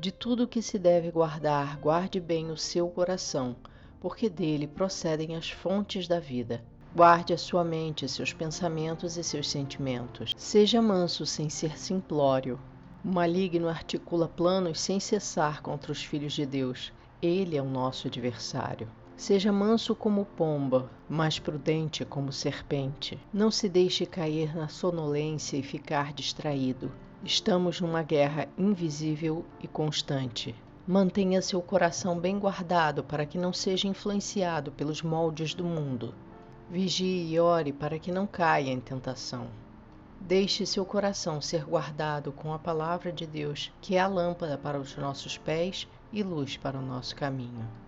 De tudo que se deve guardar, guarde bem o seu coração, porque dele procedem as fontes da vida. Guarde a sua mente, seus pensamentos e seus sentimentos. Seja manso sem ser simplório. O maligno articula planos sem cessar contra os filhos de Deus. Ele é o nosso adversário. Seja manso como pomba, mas prudente como serpente. Não se deixe cair na sonolência e ficar distraído. Estamos numa guerra invisível e constante. Mantenha seu coração bem guardado para que não seja influenciado pelos moldes do mundo. Vigie e ore para que não caia em tentação. Deixe seu coração ser guardado com a palavra de Deus, que é a lâmpada para os nossos pés e luz para o nosso caminho.